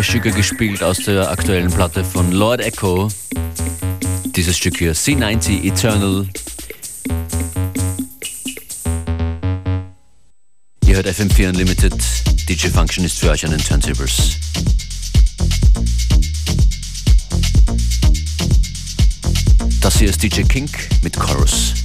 zwei Stücke gespielt aus der aktuellen Platte von Lord Echo. Dieses Stück hier, C90 Eternal. Ihr hört FM4 Unlimited. DJ Function ist für euch an den Turntables. Das hier ist DJ Kink mit Chorus.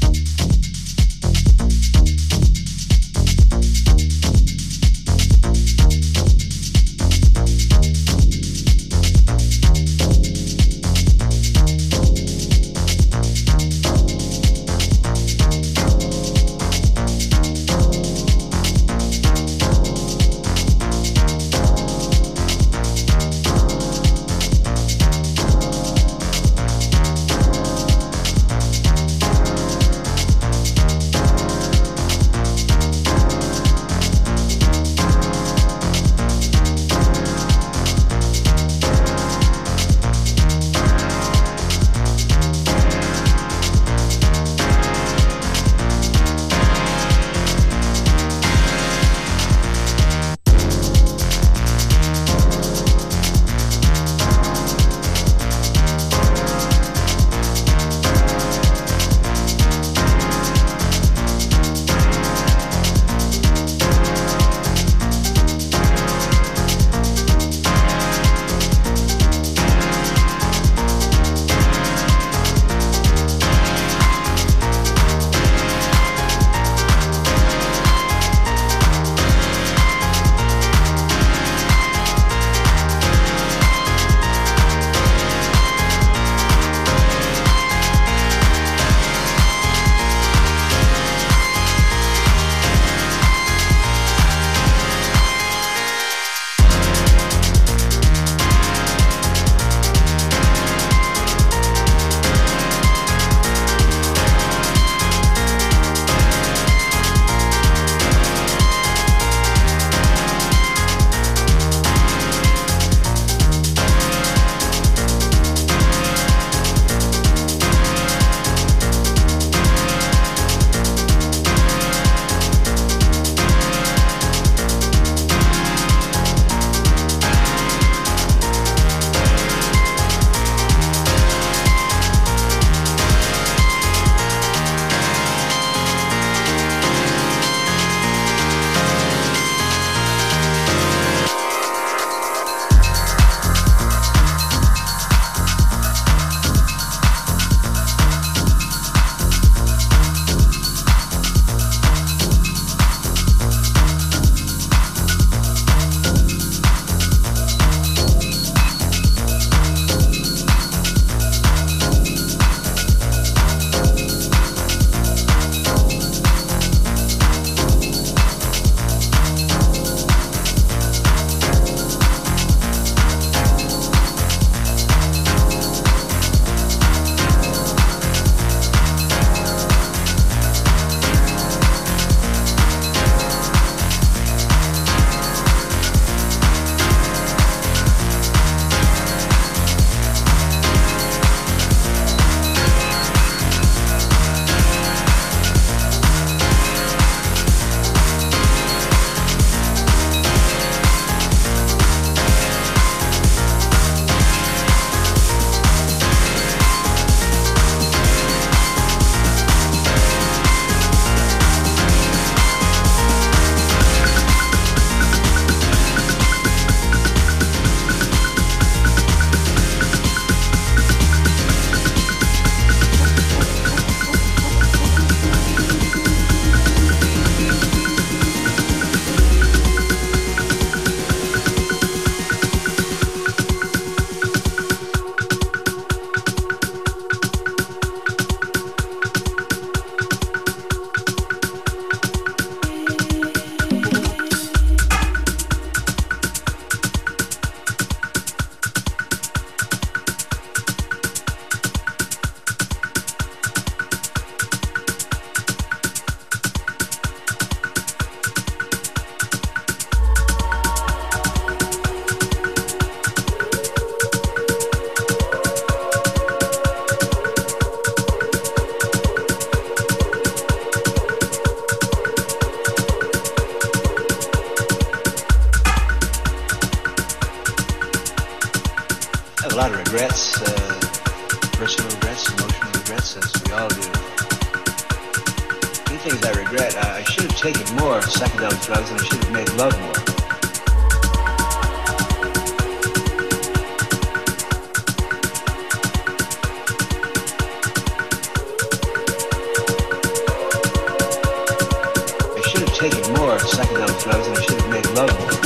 Taken more psychedelic drugs and I should have made love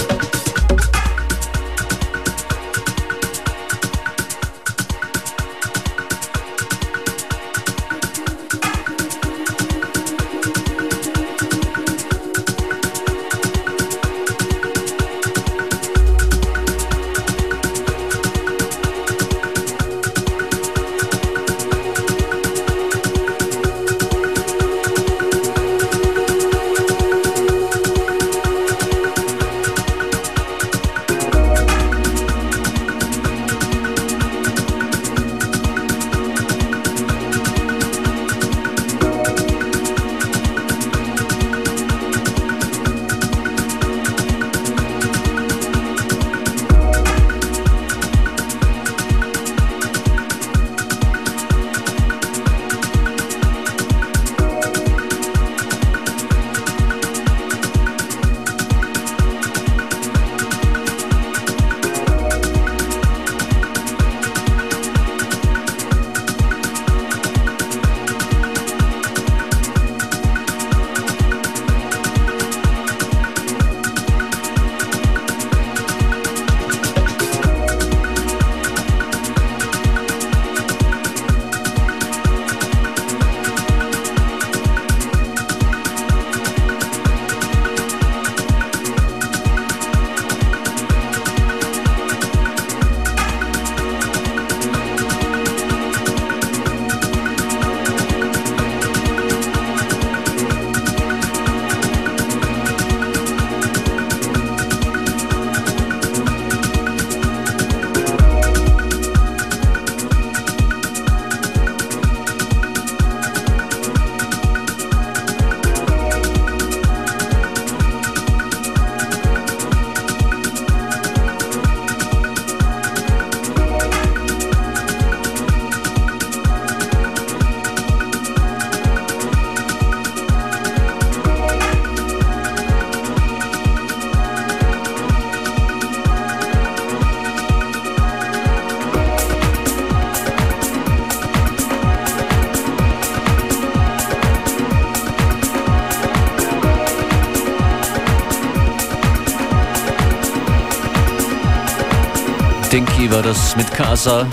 das mit Casa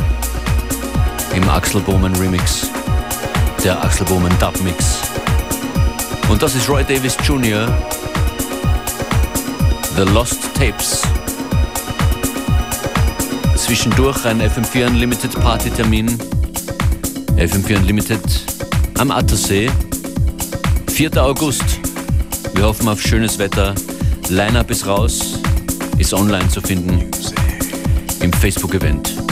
im Axel Bowman Remix, der Axel Bowman Dub Mix. Und das ist Roy Davis Jr. The Lost Tapes. Zwischendurch ein FM4 Unlimited Party-Termin. FM4 Unlimited am Attersee. 4. August. Wir hoffen auf schönes Wetter. Line-Up ist raus, ist online zu finden im Facebook-Event.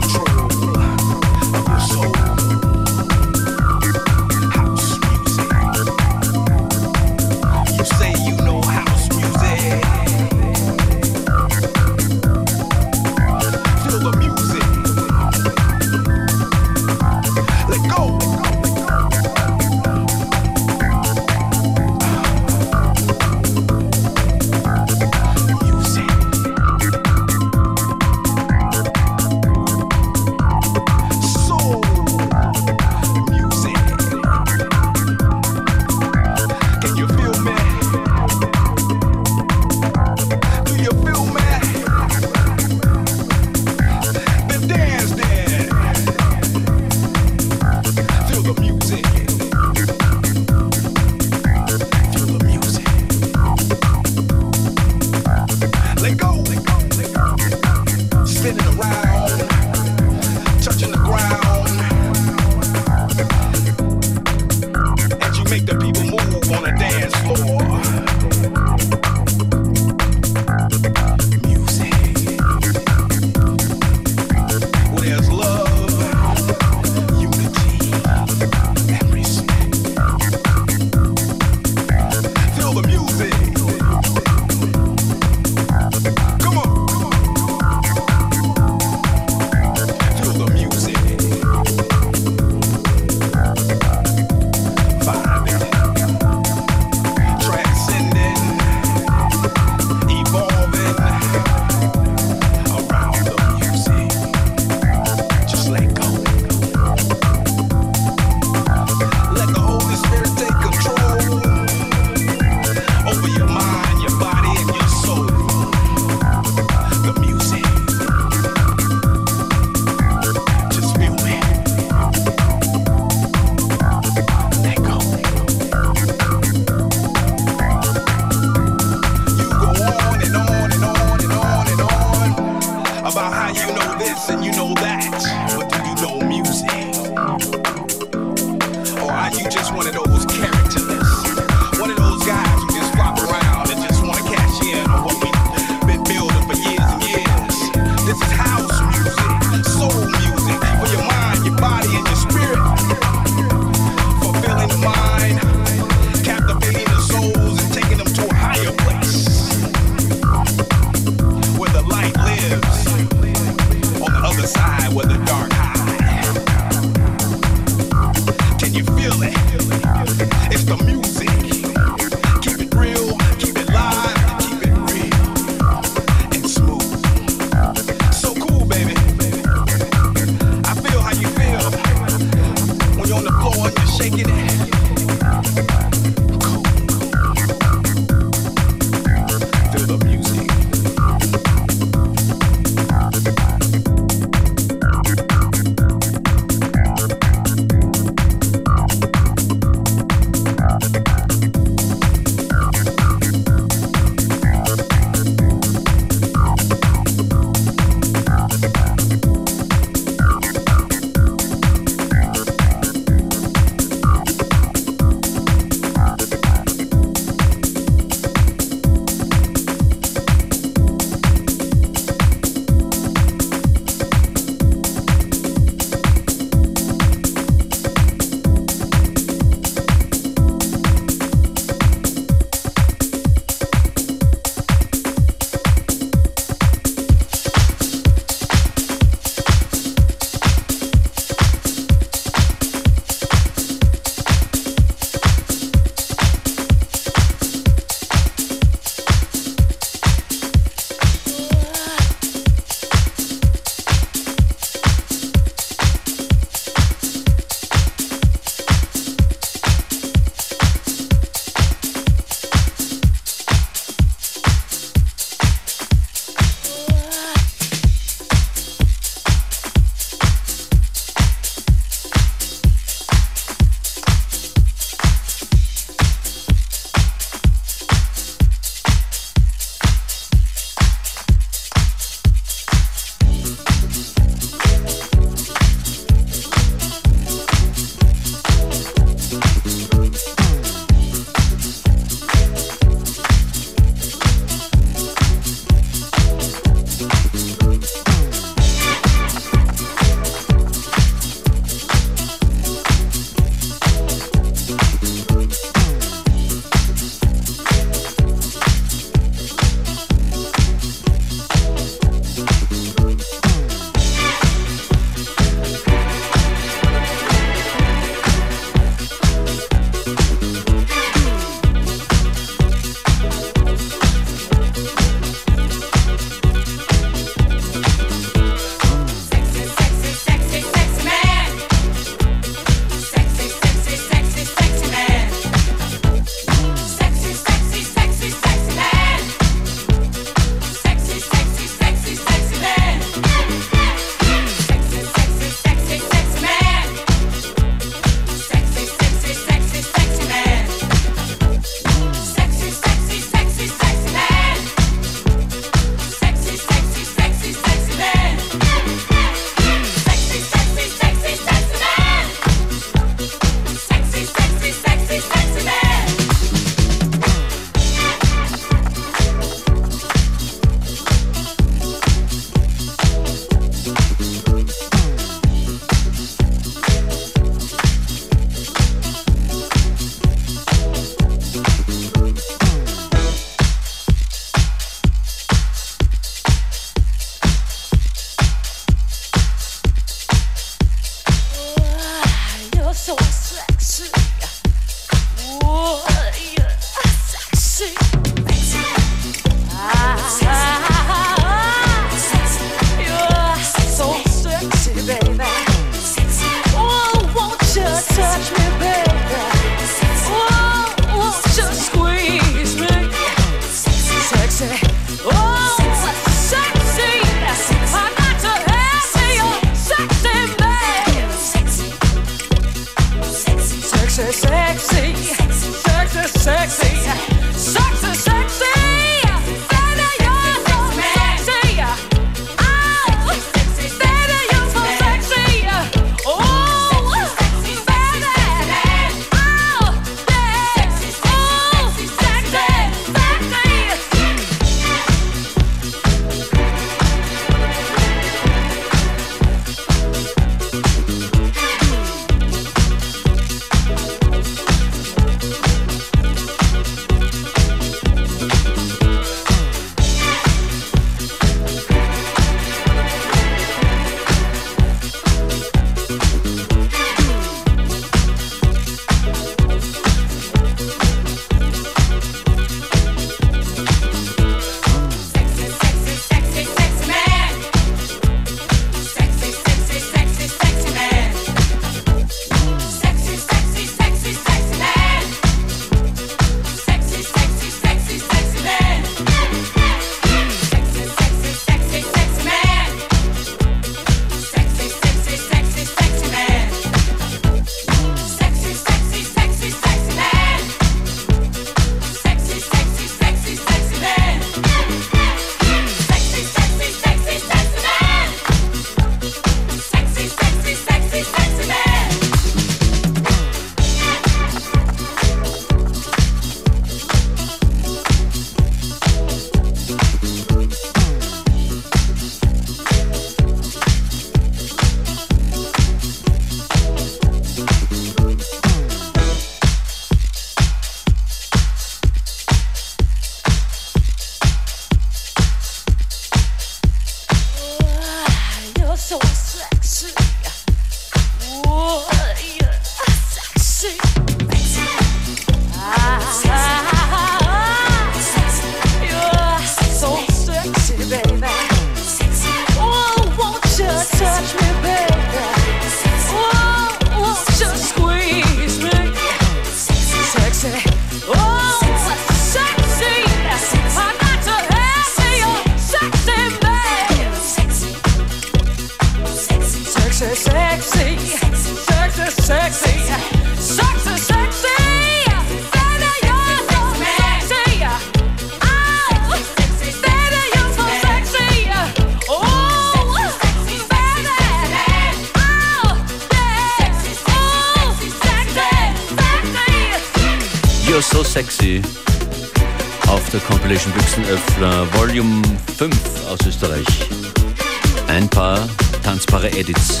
Edits.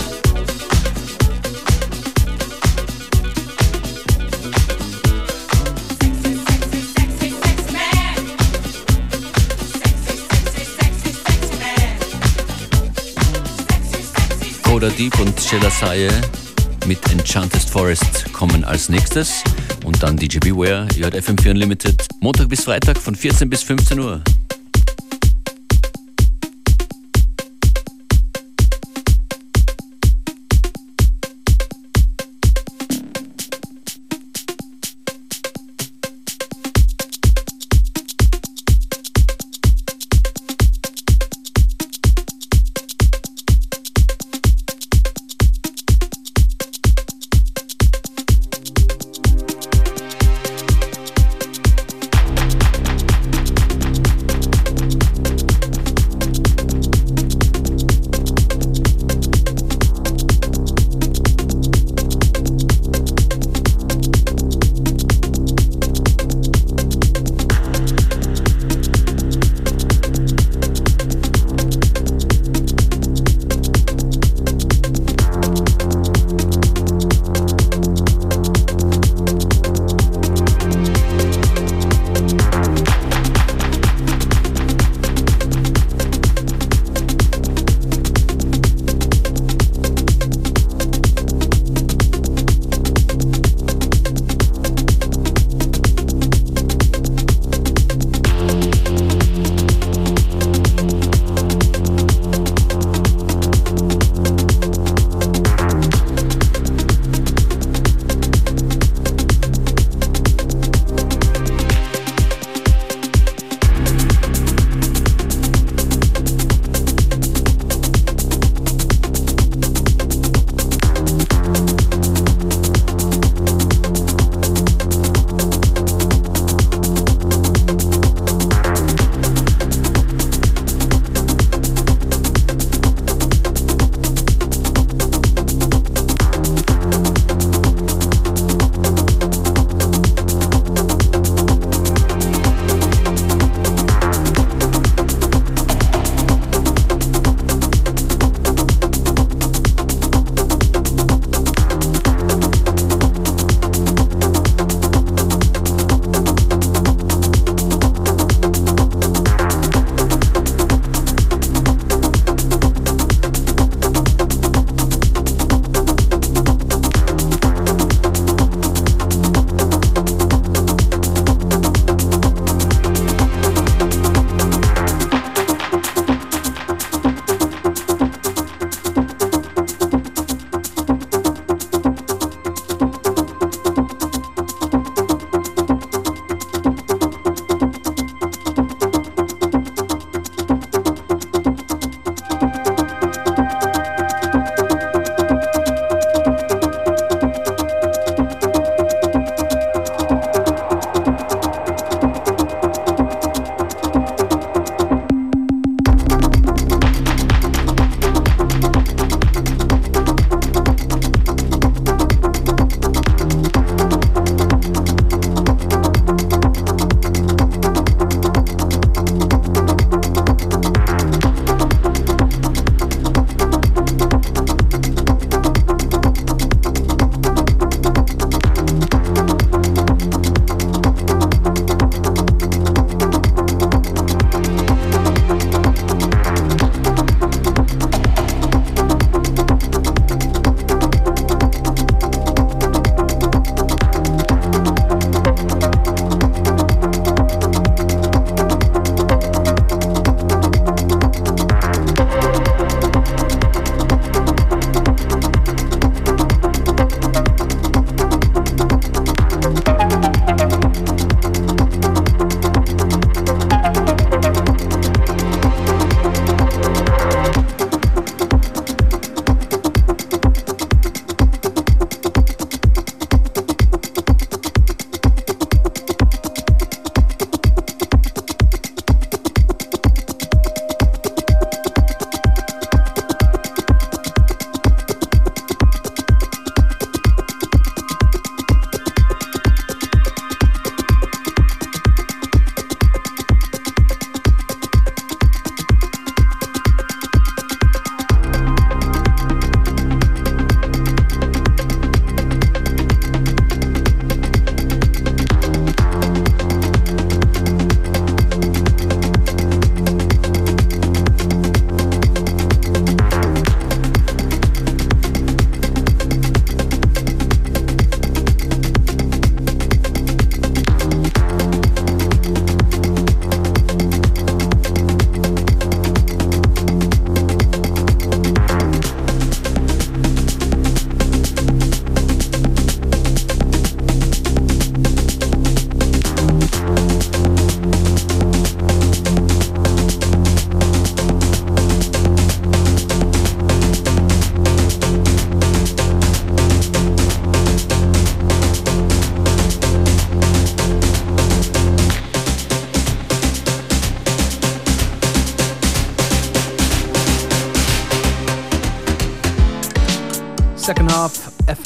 Coda Deep und Sheila Saye mit Enchanted Forest kommen als nächstes und dann DJ Beware. Ihr hört FM4 Unlimited Montag bis Freitag von 14 bis 15 Uhr.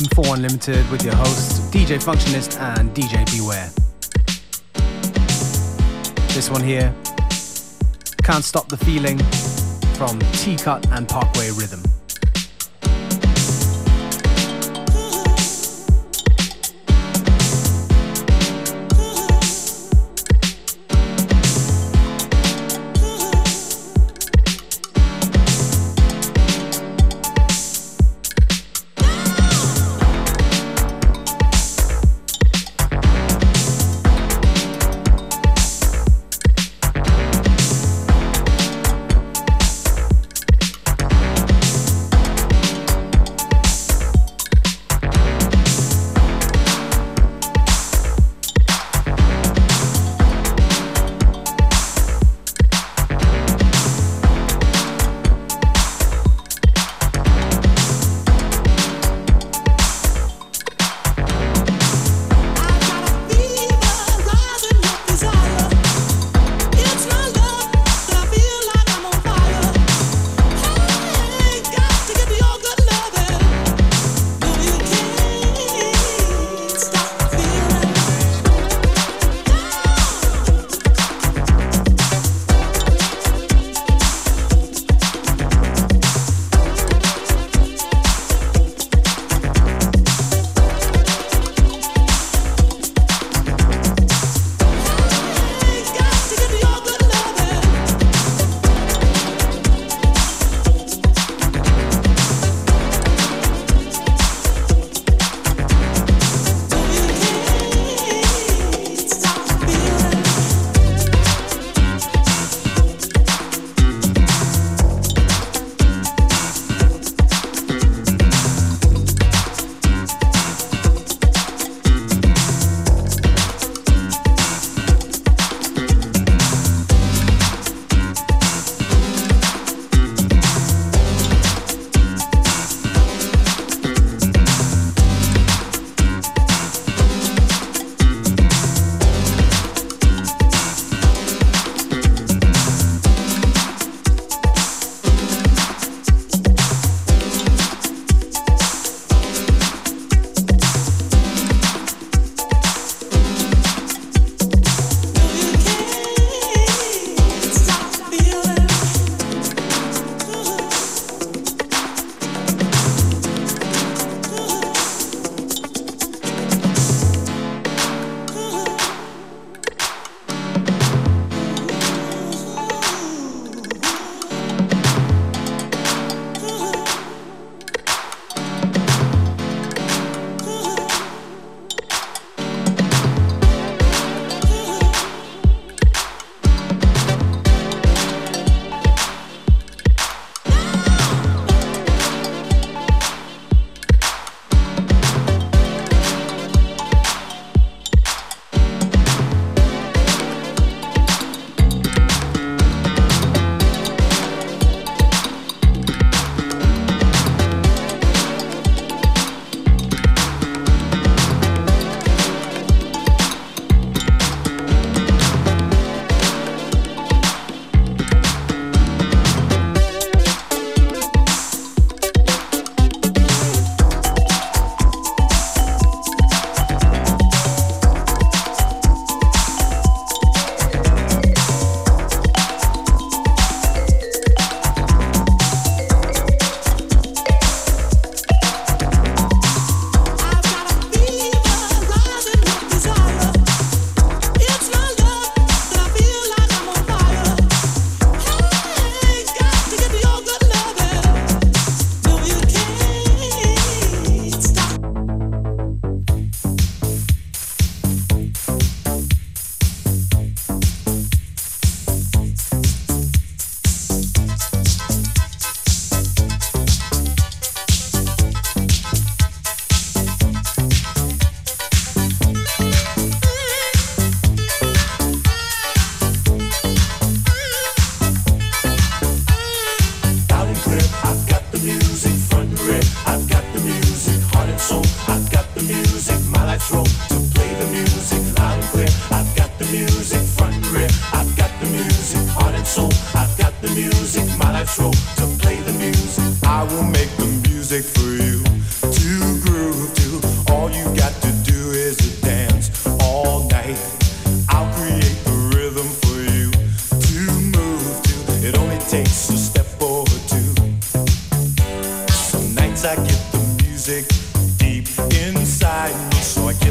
FM4 Unlimited with your hosts, DJ Functionist and DJ Beware. This one here, Can't Stop the Feeling from T-Cut and Parkway Rhythm.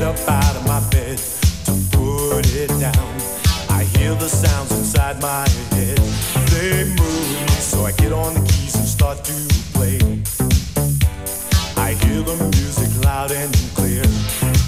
up out of my bed to put it down. I hear the sounds inside my head. They move so I get on the keys and start to play. I hear the music loud and clear.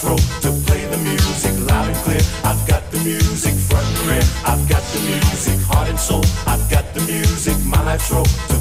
throat to play the music loud and clear. I've got the music front and rear. I've got the music heart and soul. I've got the music my life's rope.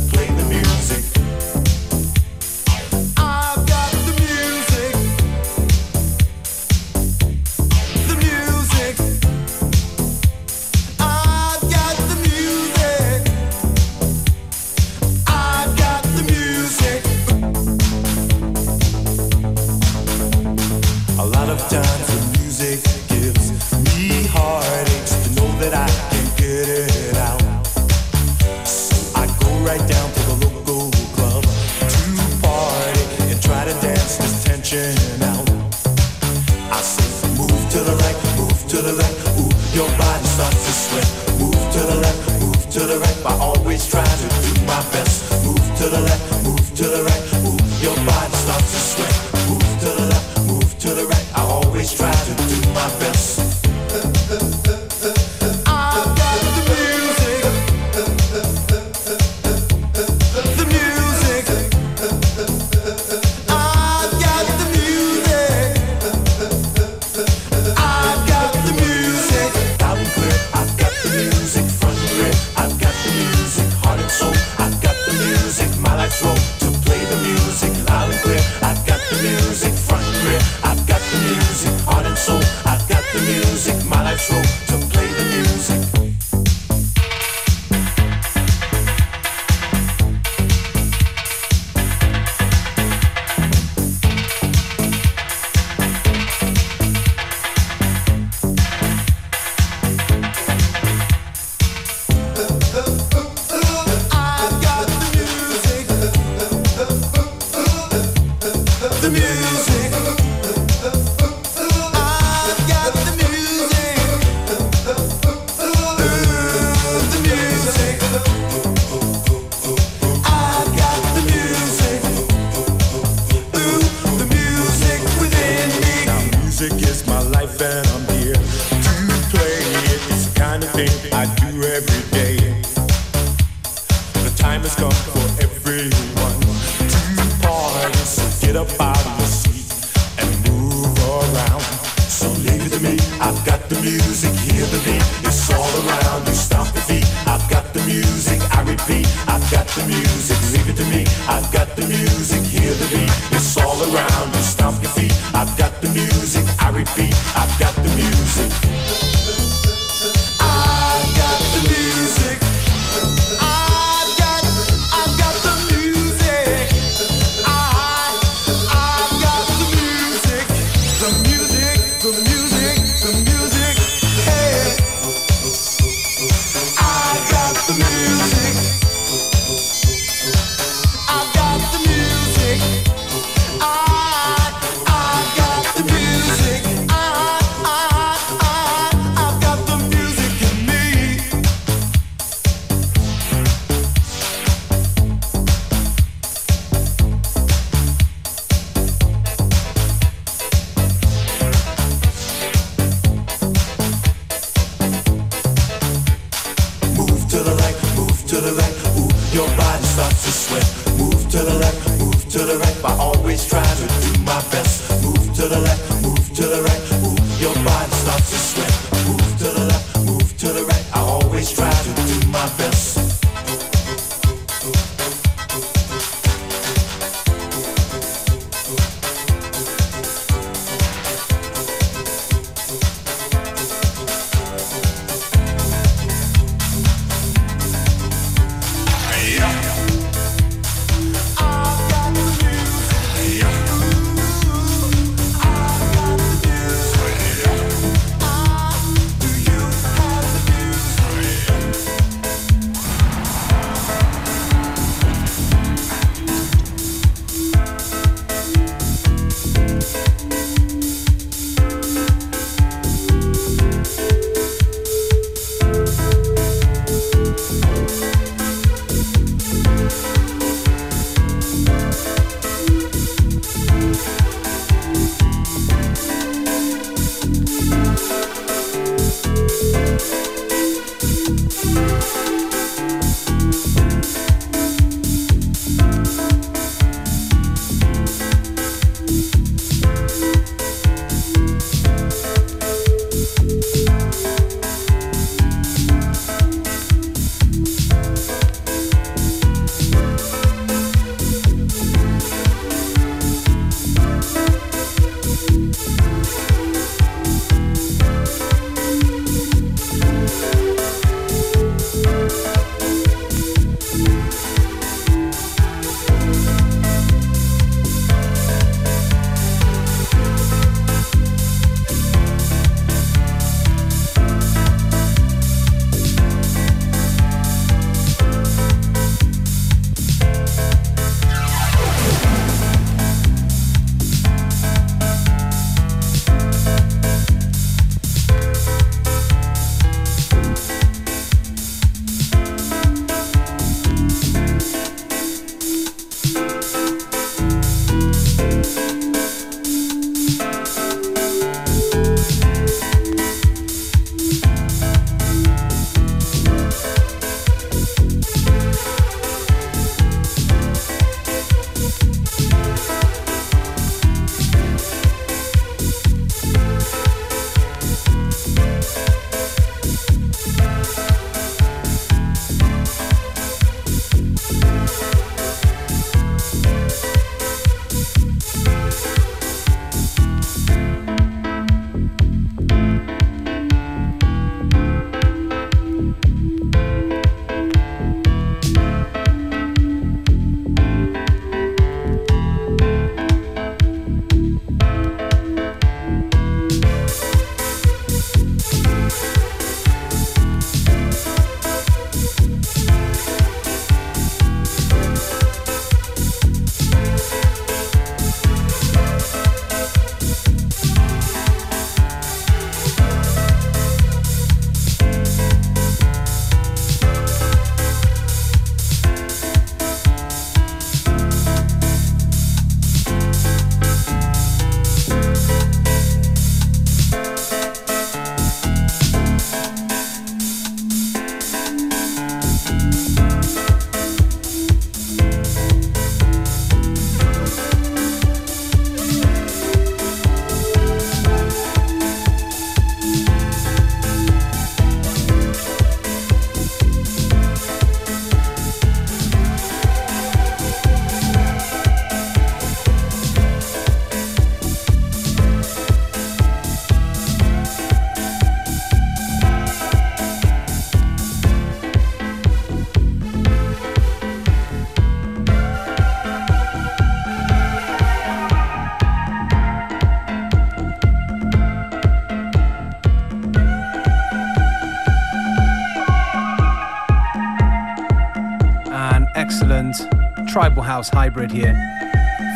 Tribal house hybrid here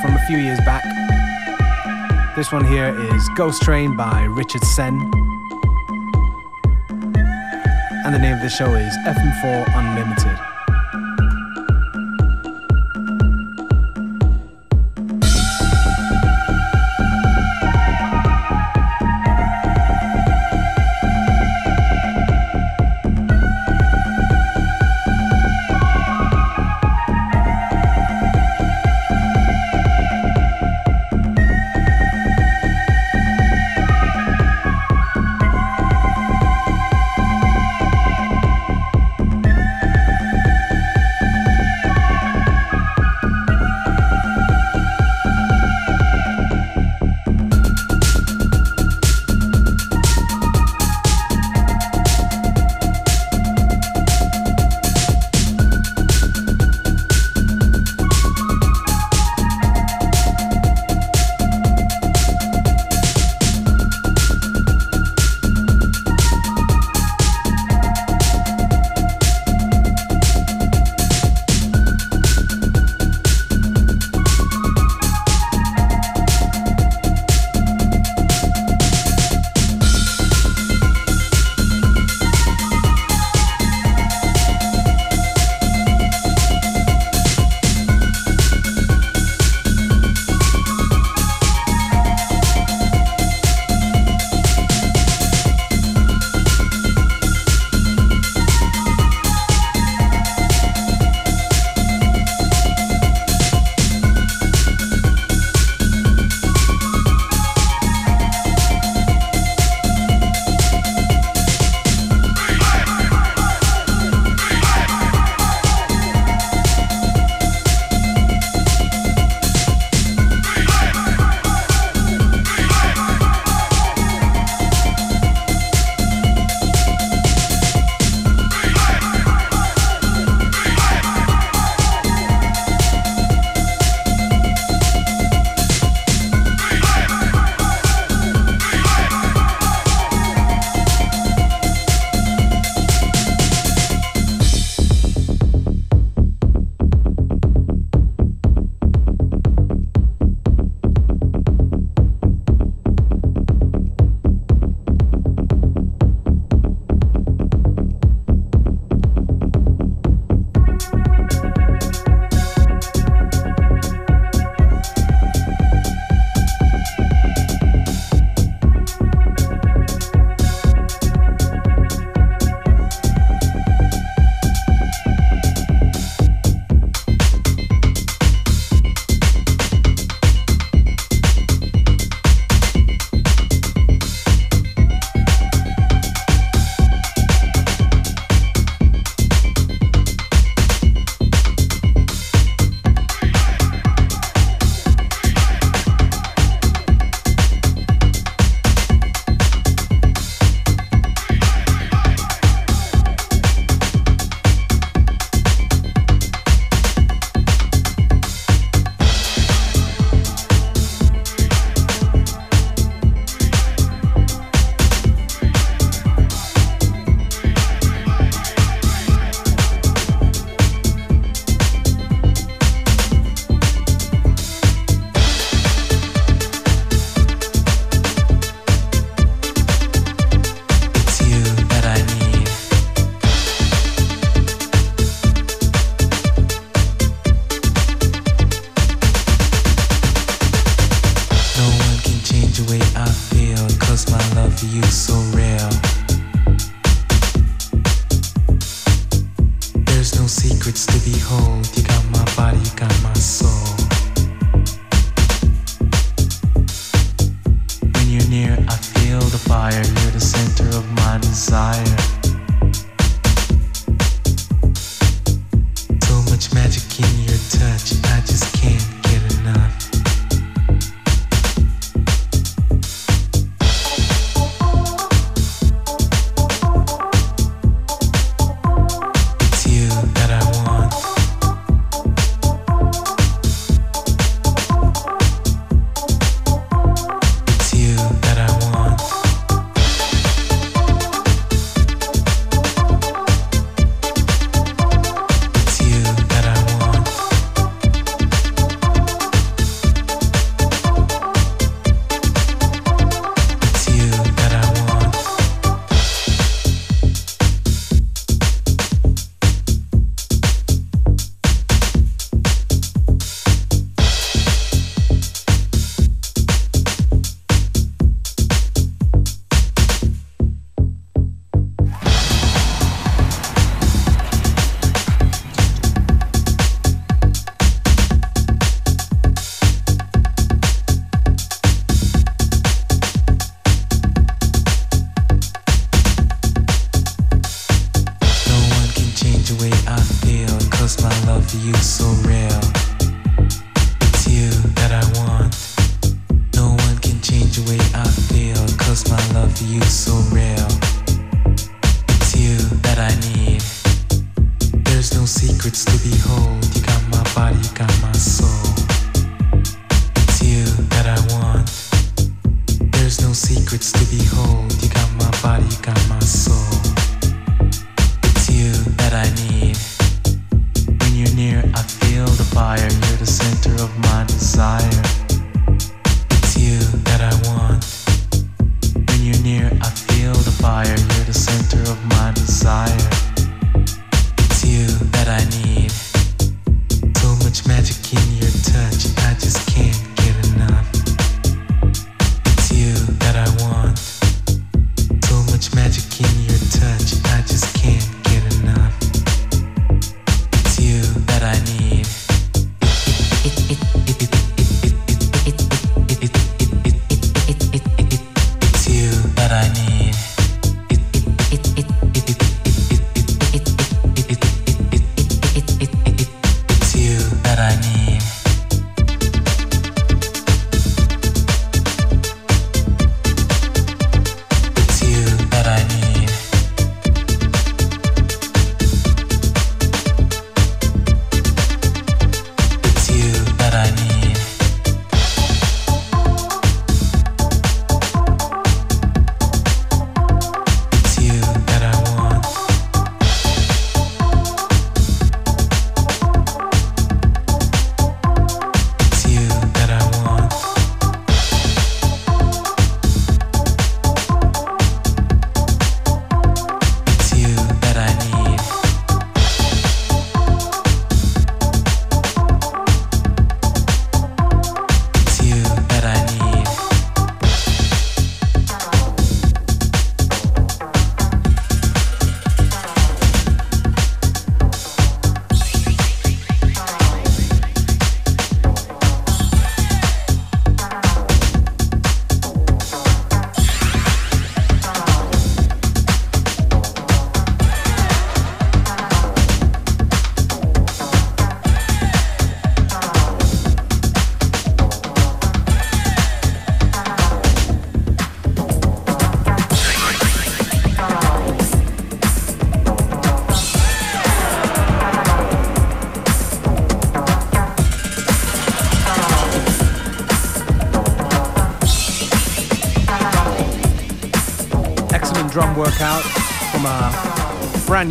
from a few years back. This one here is Ghost Train by Richard Sen. And the name of the show is FM4 Unlimited.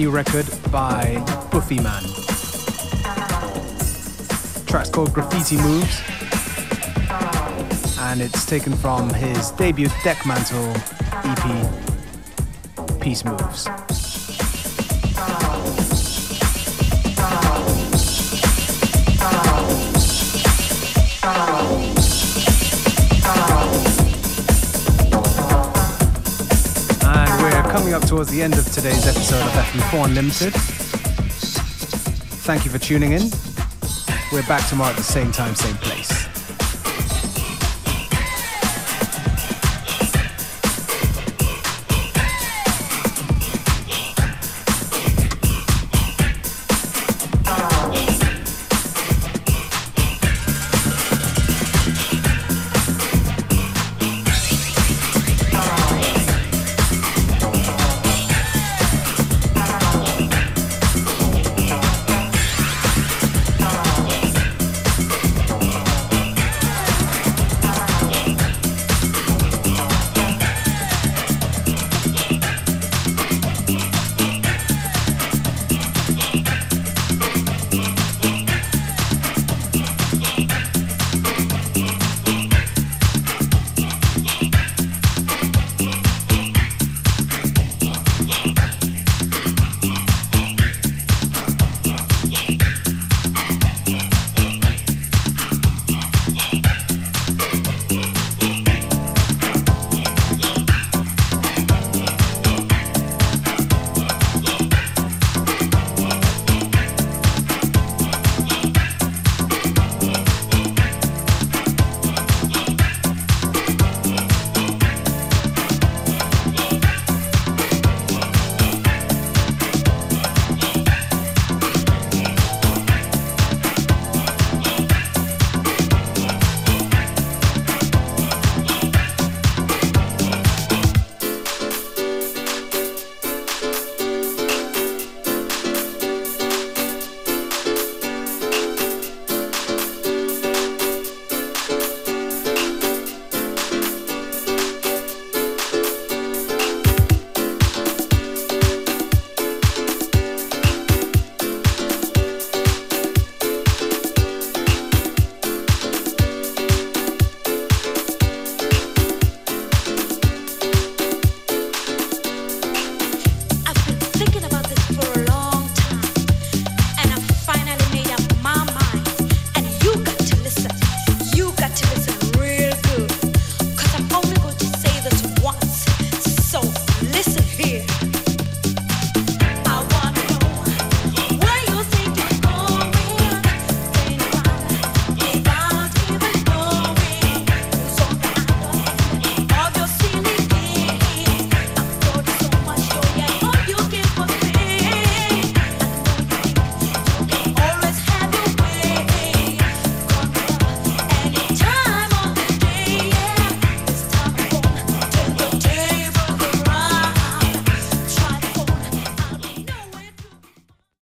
New record by Buffy Man. Track's called Graffiti Moves, and it's taken from his debut Deckmantle EP, Peace Moves. Coming up towards the end of today's episode of FM4 Unlimited. Thank you for tuning in. We're back tomorrow at the same time, same place.